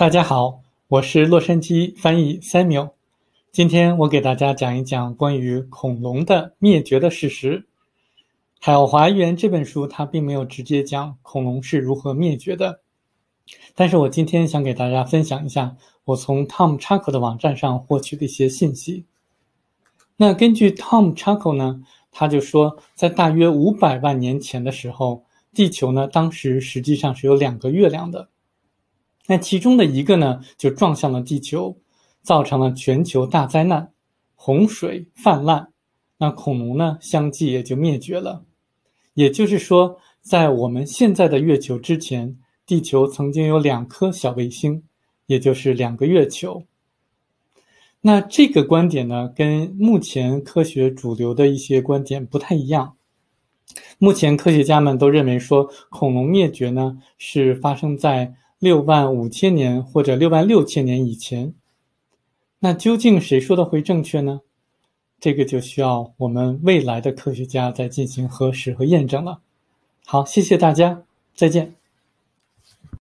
大家好，我是洛杉矶翻译 Samuel。今天我给大家讲一讲关于恐龙的灭绝的事实。《海华园》这本书它并没有直接讲恐龙是如何灭绝的，但是我今天想给大家分享一下我从 Tom Chaco 的网站上获取的一些信息。那根据 Tom Chaco 呢，他就说，在大约五百万年前的时候，地球呢当时实际上是有两个月亮的。那其中的一个呢，就撞向了地球，造成了全球大灾难，洪水泛滥，那恐龙呢相继也就灭绝了。也就是说，在我们现在的月球之前，地球曾经有两颗小卫星，也就是两个月球。那这个观点呢，跟目前科学主流的一些观点不太一样。目前科学家们都认为说，恐龙灭绝呢是发生在。六万五千年或者六万六千年以前，那究竟谁说的会正确呢？这个就需要我们未来的科学家再进行核实和验证了。好，谢谢大家，再见。